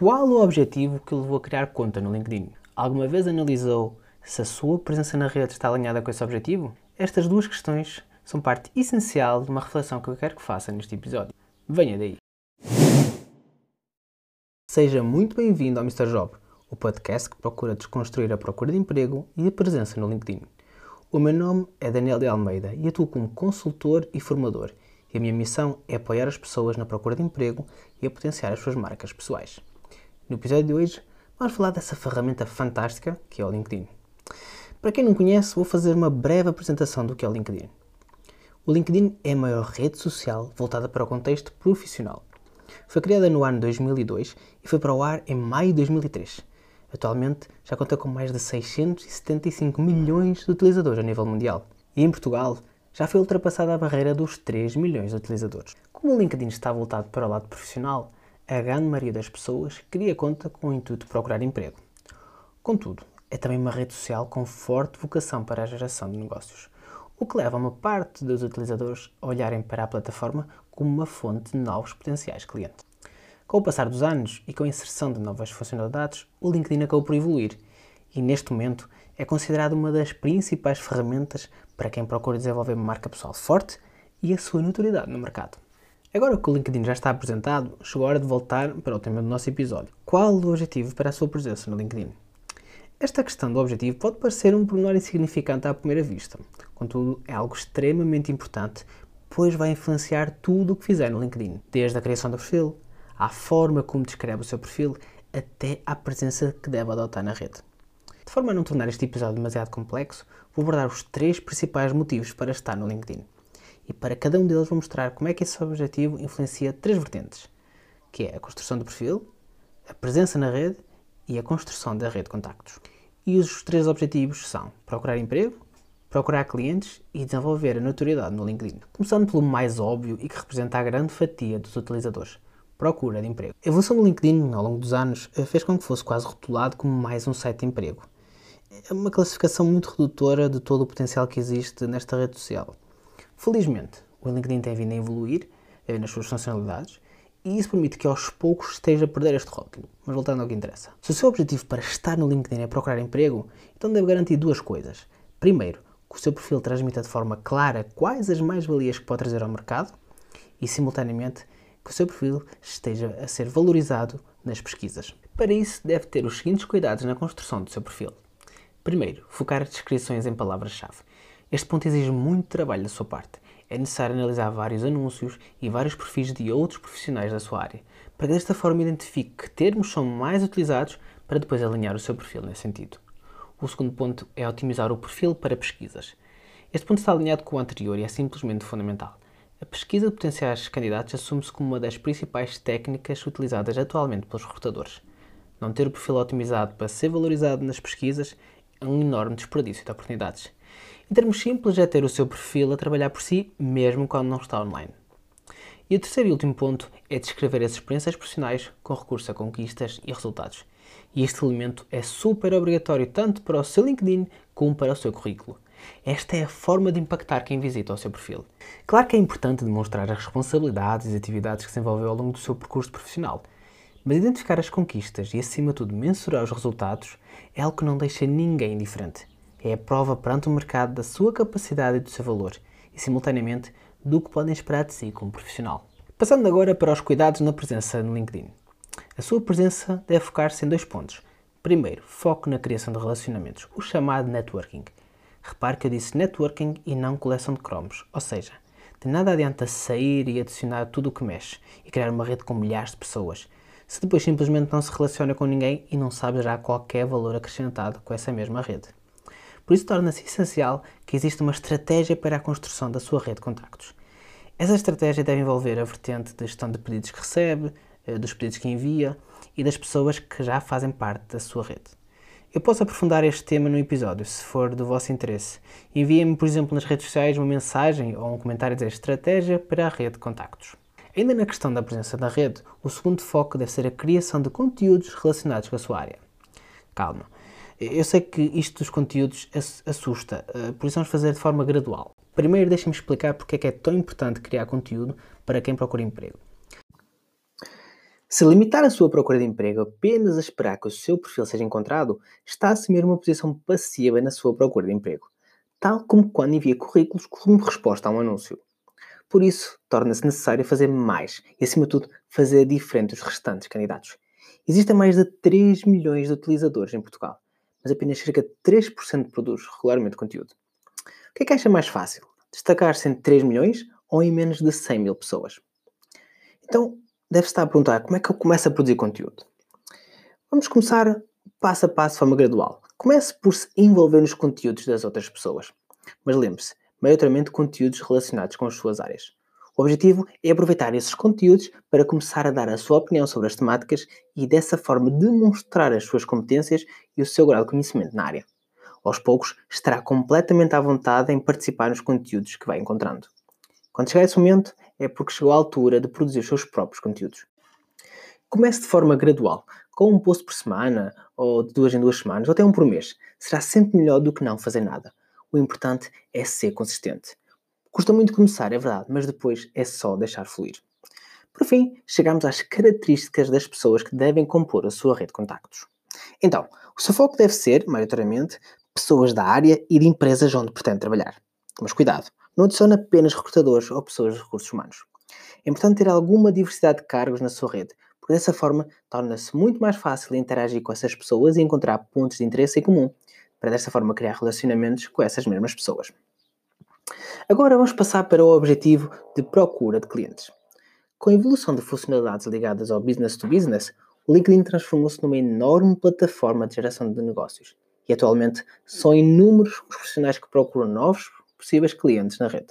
Qual o objetivo que levou a criar conta no LinkedIn? Alguma vez analisou se a sua presença na rede está alinhada com esse objetivo? Estas duas questões são parte essencial de uma reflexão que eu quero que faça neste episódio. Venha daí! Seja muito bem-vindo ao Mr. Job, o podcast que procura desconstruir a procura de emprego e a presença no LinkedIn. O meu nome é Daniel de Almeida e atuo como consultor e formador, e a minha missão é apoiar as pessoas na procura de emprego e a potenciar as suas marcas pessoais. No episódio de hoje, vamos falar dessa ferramenta fantástica que é o LinkedIn. Para quem não conhece, vou fazer uma breve apresentação do que é o LinkedIn. O LinkedIn é a maior rede social voltada para o contexto profissional. Foi criada no ano 2002 e foi para o ar em maio de 2003. Atualmente já conta com mais de 675 milhões de utilizadores a nível mundial. E em Portugal já foi ultrapassada a barreira dos 3 milhões de utilizadores. Como o LinkedIn está voltado para o lado profissional, a grande maioria das pessoas cria conta com o intuito de procurar emprego. Contudo, é também uma rede social com forte vocação para a geração de negócios, o que leva uma parte dos utilizadores a olharem para a plataforma como uma fonte de novos potenciais clientes. Com o passar dos anos e com a inserção de novas funcionalidades, o LinkedIn acabou por evoluir e, neste momento, é considerado uma das principais ferramentas para quem procura desenvolver uma marca pessoal forte e a sua notoriedade no mercado. Agora que o LinkedIn já está apresentado, chegou a hora de voltar para o tema do nosso episódio. Qual o objetivo para a sua presença no LinkedIn? Esta questão do objetivo pode parecer um pormenor insignificante à primeira vista, contudo, é algo extremamente importante, pois vai influenciar tudo o que fizer no LinkedIn, desde a criação do perfil, à forma como descreve o seu perfil, até à presença que deve adotar na rede. De forma a não tornar este episódio demasiado complexo, vou abordar os três principais motivos para estar no LinkedIn e para cada um deles vou mostrar como é que esse objetivo influencia três vertentes, que é a construção do perfil, a presença na rede e a construção da rede de contactos. E os três objetivos são procurar emprego, procurar clientes e desenvolver a notoriedade no LinkedIn. Começando pelo mais óbvio e que representa a grande fatia dos utilizadores, procura de emprego. A evolução do LinkedIn ao longo dos anos fez com que fosse quase rotulado como mais um site de emprego. É uma classificação muito redutora de todo o potencial que existe nesta rede social. Felizmente, o LinkedIn tem vindo a evoluir eh, nas suas funcionalidades e isso permite que aos poucos esteja a perder este rótulo. Mas voltando ao que interessa. Se o seu objetivo para estar no LinkedIn é procurar emprego, então deve garantir duas coisas. Primeiro, que o seu perfil transmita de forma clara quais as mais-valias que pode trazer ao mercado e, simultaneamente, que o seu perfil esteja a ser valorizado nas pesquisas. Para isso, deve ter os seguintes cuidados na construção do seu perfil. Primeiro, focar as descrições em palavras-chave. Este ponto exige muito trabalho da sua parte. É necessário analisar vários anúncios e vários perfis de outros profissionais da sua área, para que desta forma identifique que termos são mais utilizados para depois alinhar o seu perfil nesse sentido. O segundo ponto é otimizar o perfil para pesquisas. Este ponto está alinhado com o anterior e é simplesmente fundamental. A pesquisa de potenciais candidatos assume-se como uma das principais técnicas utilizadas atualmente pelos recrutadores. Não ter o perfil otimizado para ser valorizado nas pesquisas é um enorme desperdício de oportunidades. Em termos simples, é ter o seu perfil a trabalhar por si, mesmo quando não está online. E o terceiro e último ponto é descrever as experiências profissionais com recurso a conquistas e resultados. E este elemento é super obrigatório tanto para o seu LinkedIn como para o seu currículo. Esta é a forma de impactar quem visita o seu perfil. Claro que é importante demonstrar as responsabilidades e atividades que desenvolveu ao longo do seu percurso profissional, mas identificar as conquistas e, acima de tudo, mensurar os resultados é algo que não deixa ninguém indiferente é a prova perante o mercado da sua capacidade e do seu valor e, simultaneamente, do que podem esperar de si como profissional. Passando agora para os cuidados na presença no LinkedIn. A sua presença deve focar-se em dois pontos. Primeiro, foco na criação de relacionamentos, o chamado networking. Repare que eu disse networking e não coleção de cromos, ou seja, de nada adianta sair e adicionar tudo o que mexe e criar uma rede com milhares de pessoas, se depois simplesmente não se relaciona com ninguém e não sabe já qualquer valor acrescentado com essa mesma rede. Por isso torna-se essencial que exista uma estratégia para a construção da sua rede de contactos. Essa estratégia deve envolver a vertente de gestão de pedidos que recebe, eh, dos pedidos que envia e das pessoas que já fazem parte da sua rede. Eu posso aprofundar este tema no episódio, se for do vosso interesse. Enviem-me, por exemplo, nas redes sociais uma mensagem ou um comentário a dizer estratégia para a rede de contactos. Ainda na questão da presença na rede, o segundo foco deve ser a criação de conteúdos relacionados com a sua área. Calma, eu sei que isto dos conteúdos assusta, eh, por isso vamos fazer de forma gradual. Primeiro, deixem-me explicar porque é que é tão importante criar conteúdo para quem procura emprego. Se limitar a sua procura de emprego apenas a esperar que o seu perfil seja encontrado, está a assumir uma posição passiva na sua procura de emprego, tal como quando envia currículos como resposta a um anúncio. Por isso, torna-se necessário fazer mais e, acima de tudo, fazer diferente dos restantes candidatos. Existem mais de 3 milhões de utilizadores em Portugal, mas apenas cerca de 3% produz regularmente conteúdo. O que é que acha mais fácil? Destacar-se em 3 milhões ou em menos de 100 mil pessoas? Então, deve estar a perguntar como é que eu começo a produzir conteúdo. Vamos começar passo a passo, de forma gradual. Comece por se envolver nos conteúdos das outras pessoas. Mas lembre-se, maioritariamente conteúdos relacionados com as suas áreas. O objetivo é aproveitar esses conteúdos para começar a dar a sua opinião sobre as temáticas e dessa forma demonstrar as suas competências e o seu grau de conhecimento na área. Aos poucos, estará completamente à vontade em participar nos conteúdos que vai encontrando. Quando chegar esse momento, é porque chegou a altura de produzir os seus próprios conteúdos. Comece de forma gradual, com um post por semana, ou de duas em duas semanas, ou até um por mês. Será sempre melhor do que não fazer nada. O importante é ser consistente. Custa muito começar, é verdade, mas depois é só deixar fluir. Por fim, chegamos às características das pessoas que devem compor a sua rede de contactos. Então, o seu foco deve ser, maioritariamente, pessoas da área e de empresas onde pretende trabalhar. Mas cuidado, não adicione apenas recrutadores ou pessoas de recursos humanos. É importante ter alguma diversidade de cargos na sua rede, porque dessa forma torna-se muito mais fácil interagir com essas pessoas e encontrar pontos de interesse em comum, para dessa forma criar relacionamentos com essas mesmas pessoas. Agora vamos passar para o objetivo de procura de clientes. Com a evolução de funcionalidades ligadas ao business to business, o LinkedIn transformou-se numa enorme plataforma de geração de negócios e atualmente são inúmeros os profissionais que procuram novos possíveis clientes na rede.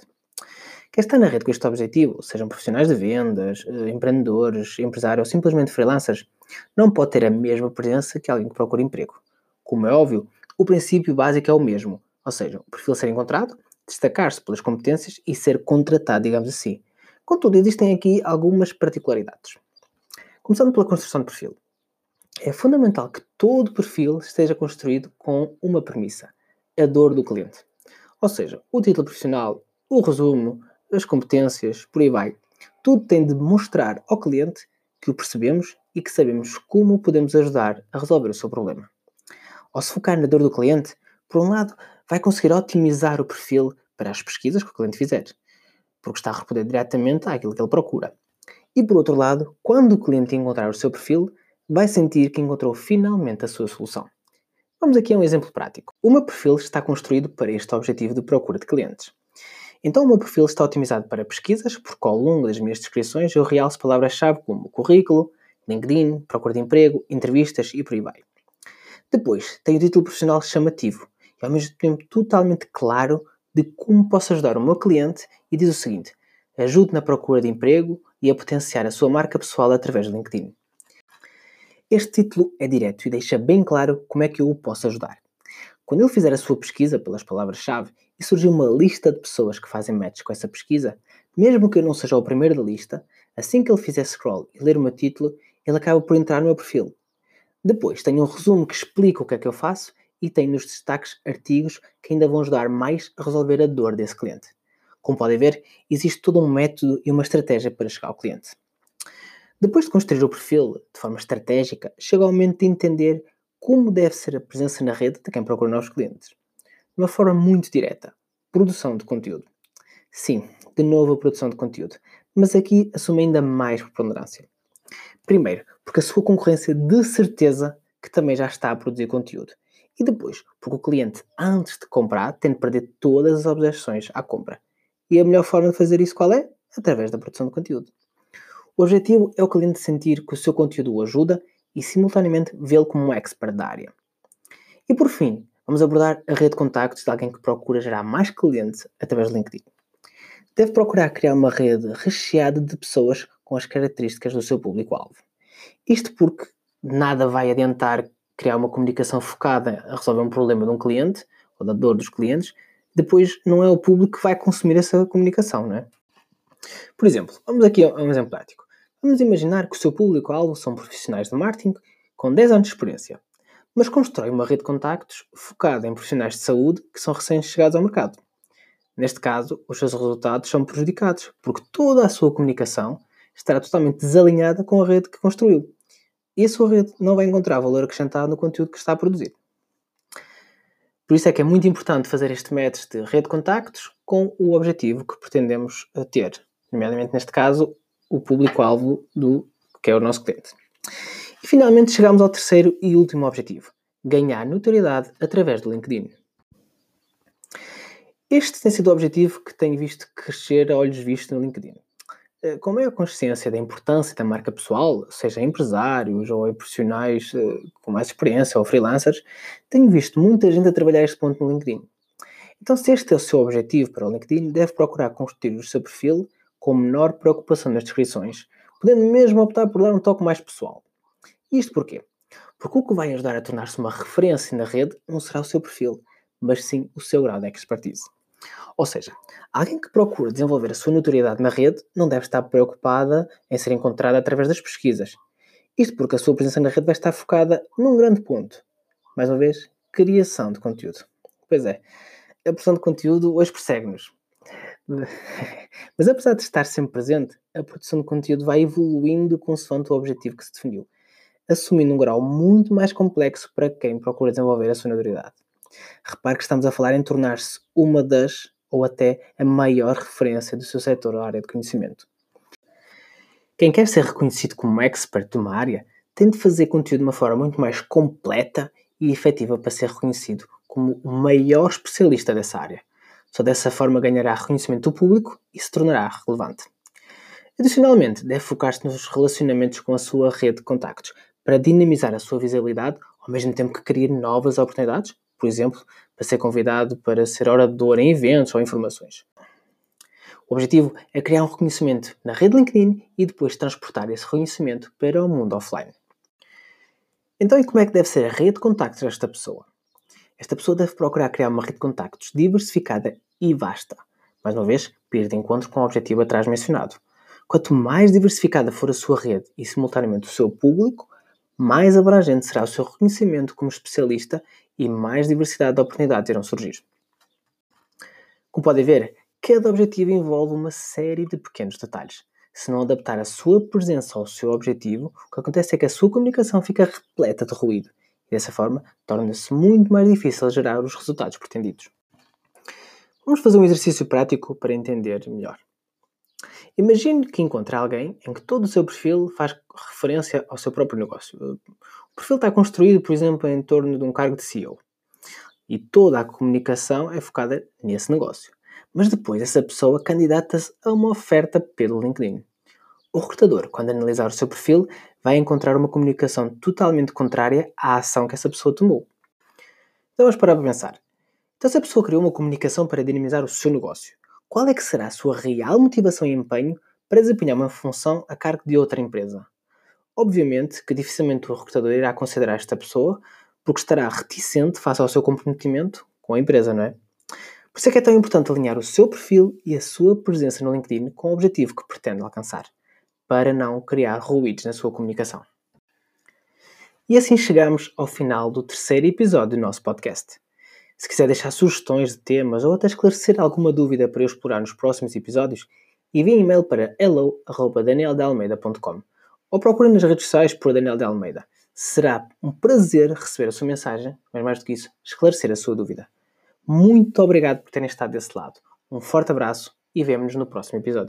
Quem está na rede com este objetivo, sejam profissionais de vendas, eh, empreendedores, empresários ou simplesmente freelancers, não pode ter a mesma presença que alguém que procura emprego. Como é óbvio, o princípio básico é o mesmo, ou seja, o perfil ser encontrado, destacar-se pelas competências e ser contratado, digamos assim. Contudo, existem aqui algumas particularidades. Começando pela construção de perfil. É fundamental que todo perfil esteja construído com uma premissa: a dor do cliente. Ou seja, o título profissional, o resumo, as competências, por aí vai. Tudo tem de mostrar ao cliente que o percebemos e que sabemos como podemos ajudar a resolver o seu problema. Ao se focar na dor do cliente, por um lado, vai conseguir otimizar o perfil para as pesquisas que o cliente fizer, porque está a responder diretamente àquilo que ele procura. E por outro lado, quando o cliente encontrar o seu perfil, vai sentir que encontrou finalmente a sua solução. Vamos aqui a um exemplo prático. O meu perfil está construído para este objetivo de procura de clientes. Então o meu perfil está otimizado para pesquisas, porque ao longo das minhas descrições eu realço palavras-chave como currículo, LinkedIn, procura de emprego, entrevistas e por aí vai. Depois, tem o título profissional chamativo e ao mesmo tempo totalmente claro de como posso ajudar o meu cliente e diz o seguinte: ajude na procura de emprego e a potenciar a sua marca pessoal através do LinkedIn. Este título é direto e deixa bem claro como é que eu o posso ajudar. Quando ele fizer a sua pesquisa pelas palavras-chave e surgir uma lista de pessoas que fazem match com essa pesquisa, mesmo que eu não seja o primeiro da lista, assim que ele fizer scroll e ler o meu título, ele acaba por entrar no meu perfil. Depois tenho um resumo que explica o que é que eu faço e tem nos destaques artigos que ainda vão ajudar mais a resolver a dor desse cliente. Como podem ver, existe todo um método e uma estratégia para chegar ao cliente. Depois de construir o perfil de forma estratégica, chega o momento de entender como deve ser a presença na rede de quem procura novos clientes. De uma forma muito direta, produção de conteúdo. Sim, de novo a produção de conteúdo, mas aqui assume ainda mais preponderância. Primeiro, porque a sua concorrência de certeza que também já está a produzir conteúdo. E depois, porque o cliente, antes de comprar, tem de perder todas as objeções à compra. E a melhor forma de fazer isso qual é? Através da produção de conteúdo. O objetivo é o cliente sentir que o seu conteúdo o ajuda e, simultaneamente, vê-lo como um expert da área. E por fim, vamos abordar a rede de contactos de alguém que procura gerar mais clientes através do LinkedIn. Deve procurar criar uma rede recheada de pessoas com as características do seu público-alvo. Isto porque nada vai adiantar criar uma comunicação focada a resolver um problema de um cliente ou da dor dos clientes, depois não é o público que vai consumir essa comunicação, não é? Por exemplo, vamos aqui a um exemplo prático. Vamos imaginar que o seu público-alvo são profissionais de marketing com 10 anos de experiência, mas constrói uma rede de contactos focada em profissionais de saúde que são recém-chegados ao mercado. Neste caso, os seus resultados são prejudicados, porque toda a sua comunicação estará totalmente desalinhada com a rede que construiu. E sua rede não vai encontrar valor acrescentado no conteúdo que está a produzir. Por isso é que é muito importante fazer este match de rede de contactos com o objetivo que pretendemos ter, nomeadamente neste caso, o público-alvo do que é o nosso cliente. E finalmente chegamos ao terceiro e último objetivo: ganhar notoriedade através do LinkedIn. Este tem sido o objetivo que tenho visto crescer a olhos vistos no LinkedIn. Eh, com maior consciência da importância da marca pessoal, seja empresários ou profissionais eh, com mais experiência ou freelancers, tenho visto muita gente a trabalhar este ponto no LinkedIn. Então, se este é o seu objetivo para o LinkedIn, deve procurar construir o seu perfil com menor preocupação nas descrições, podendo mesmo optar por dar um toque mais pessoal. Isto porquê? Porque o que vai ajudar a tornar-se uma referência na rede não será o seu perfil, mas sim o seu grau de expertise. Ou seja, alguém que procura desenvolver a sua notoriedade na rede não deve estar preocupada em ser encontrada através das pesquisas. Isto porque a sua presença na rede vai estar focada num grande ponto. Mais uma vez, criação de conteúdo. Pois é, a produção de conteúdo hoje persegue-nos. Mas apesar de estar sempre presente, a produção de conteúdo vai evoluindo consoante o objetivo que se definiu, assumindo um grau muito mais complexo para quem procura desenvolver a sua notoriedade. Repare que estamos a falar em tornar-se uma das ou até a maior referência do seu setor ou área de conhecimento. Quem quer ser reconhecido como expert de uma área tem de fazer conteúdo de uma forma muito mais completa e efetiva para ser reconhecido como o maior especialista dessa área. Só dessa forma ganhará reconhecimento do público e se tornará relevante. Adicionalmente, deve focar-se nos relacionamentos com a sua rede de contactos para dinamizar a sua visibilidade ao mesmo tempo que criar novas oportunidades, por exemplo, para ser convidado para ser orador em eventos ou informações. O objetivo é criar um reconhecimento na rede LinkedIn e depois transportar esse reconhecimento para o mundo offline. Então, e como é que deve ser a rede de contactos desta pessoa? Esta pessoa deve procurar criar uma rede de contactos diversificada e vasta. Mais uma vez, para ir de encontro com o objetivo atrás mencionado. Quanto mais diversificada for a sua rede e simultaneamente o seu público, mais abrangente será o seu reconhecimento como especialista e mais diversidade de oportunidades irão surgir. Como podem ver, cada objetivo envolve uma série de pequenos detalhes. Se não adaptar a sua presença ao seu objetivo, o que acontece é que a sua comunicação fica repleta de ruído e dessa forma torna-se muito mais difícil gerar os resultados pretendidos. Vamos fazer um exercício prático para entender melhor. Imagine que encontra alguém em que todo o seu perfil faz referência ao seu próprio negócio. O perfil está construído, por exemplo, em torno de um cargo de CEO. E toda a comunicação é focada nesse negócio. Mas depois essa pessoa candidata-se a uma oferta pelo LinkedIn. O recrutador, quando analisar o seu perfil, vai encontrar uma comunicação totalmente contrária à ação que essa pessoa tomou. Então vamos parar para pensar. Então se a pessoa criou uma comunicação para dinamizar o seu negócio, qual é que será a sua real motivação e empenho para desempenhar uma função a cargo de outra empresa? Obviamente que dificilmente o recrutador irá considerar esta pessoa porque estará reticente face ao seu comprometimento com a empresa, não é? Por isso é que é tão importante alinhar o seu perfil e a sua presença no LinkedIn com o objetivo que pretende alcançar para não criar ruídos na sua comunicação. E assim chegamos ao final do terceiro episódio do nosso podcast. Se quiser deixar sugestões de temas ou até esclarecer alguma dúvida para eu explorar nos próximos episódios, envie e-mail para hello.danieldealmeida.com ou procure nas redes sociais por Daniel de Almeida. Será um prazer receber a sua mensagem, mas mais do que isso, esclarecer a sua dúvida. Muito obrigado por terem estado desse lado. Um forte abraço e vemo-nos no próximo episódio.